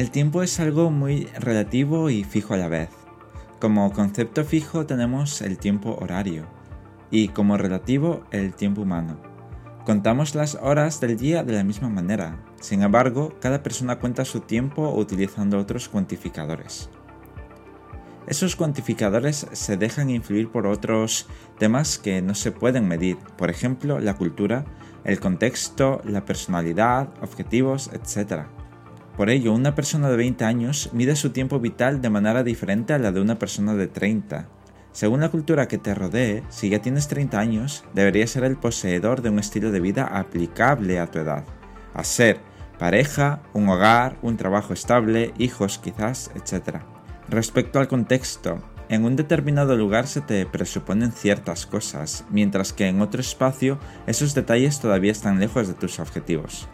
El tiempo es algo muy relativo y fijo a la vez. Como concepto fijo tenemos el tiempo horario y como relativo el tiempo humano. Contamos las horas del día de la misma manera, sin embargo, cada persona cuenta su tiempo utilizando otros cuantificadores. Esos cuantificadores se dejan influir por otros temas que no se pueden medir, por ejemplo, la cultura, el contexto, la personalidad, objetivos, etc. Por ello, una persona de 20 años mide su tiempo vital de manera diferente a la de una persona de 30. Según la cultura que te rodee, si ya tienes 30 años, deberías ser el poseedor de un estilo de vida aplicable a tu edad, a ser pareja, un hogar, un trabajo estable, hijos quizás, etc. Respecto al contexto, en un determinado lugar se te presuponen ciertas cosas, mientras que en otro espacio esos detalles todavía están lejos de tus objetivos.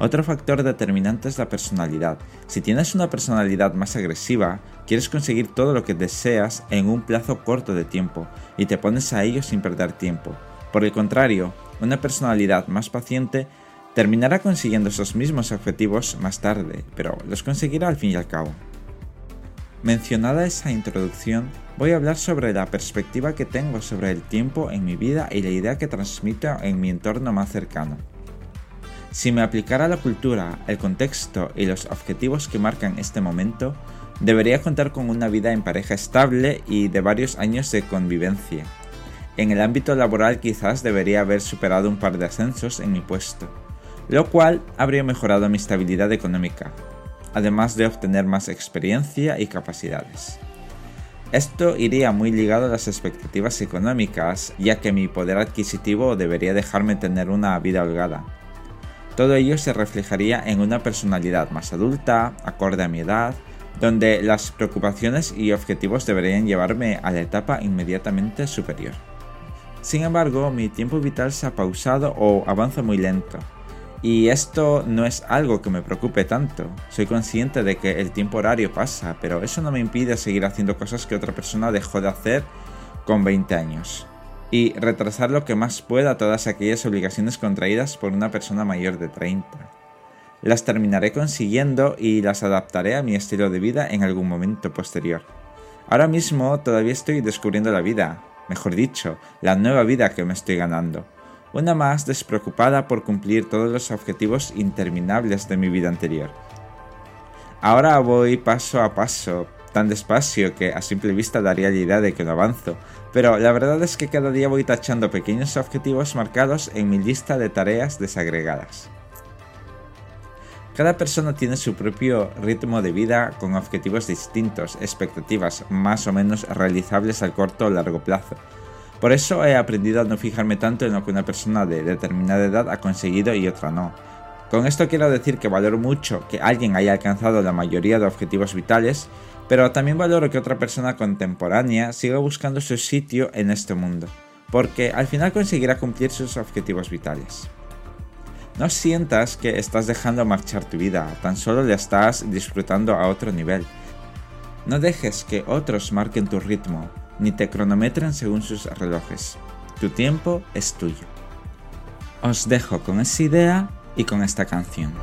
Otro factor determinante es la personalidad. Si tienes una personalidad más agresiva, quieres conseguir todo lo que deseas en un plazo corto de tiempo y te pones a ello sin perder tiempo. Por el contrario, una personalidad más paciente terminará consiguiendo esos mismos objetivos más tarde, pero los conseguirá al fin y al cabo. Mencionada esa introducción, voy a hablar sobre la perspectiva que tengo sobre el tiempo en mi vida y la idea que transmito en mi entorno más cercano. Si me aplicara la cultura, el contexto y los objetivos que marcan este momento, debería contar con una vida en pareja estable y de varios años de convivencia. En el ámbito laboral quizás debería haber superado un par de ascensos en mi puesto, lo cual habría mejorado mi estabilidad económica, además de obtener más experiencia y capacidades. Esto iría muy ligado a las expectativas económicas, ya que mi poder adquisitivo debería dejarme tener una vida holgada. Todo ello se reflejaría en una personalidad más adulta, acorde a mi edad, donde las preocupaciones y objetivos deberían llevarme a la etapa inmediatamente superior. Sin embargo, mi tiempo vital se ha pausado o avanza muy lento. Y esto no es algo que me preocupe tanto. Soy consciente de que el tiempo horario pasa, pero eso no me impide seguir haciendo cosas que otra persona dejó de hacer con 20 años y retrasar lo que más pueda todas aquellas obligaciones contraídas por una persona mayor de 30. Las terminaré consiguiendo y las adaptaré a mi estilo de vida en algún momento posterior. Ahora mismo todavía estoy descubriendo la vida, mejor dicho, la nueva vida que me estoy ganando. Una más despreocupada por cumplir todos los objetivos interminables de mi vida anterior. Ahora voy paso a paso, tan despacio que a simple vista daría la idea de que no avanzo, pero la verdad es que cada día voy tachando pequeños objetivos marcados en mi lista de tareas desagregadas. Cada persona tiene su propio ritmo de vida con objetivos distintos, expectativas más o menos realizables al corto o largo plazo. Por eso he aprendido a no fijarme tanto en lo que una persona de determinada edad ha conseguido y otra no. Con esto quiero decir que valoro mucho que alguien haya alcanzado la mayoría de objetivos vitales pero también valoro que otra persona contemporánea siga buscando su sitio en este mundo, porque al final conseguirá cumplir sus objetivos vitales. No sientas que estás dejando marchar tu vida, tan solo le estás disfrutando a otro nivel. No dejes que otros marquen tu ritmo, ni te cronometren según sus relojes. Tu tiempo es tuyo. Os dejo con esa idea y con esta canción.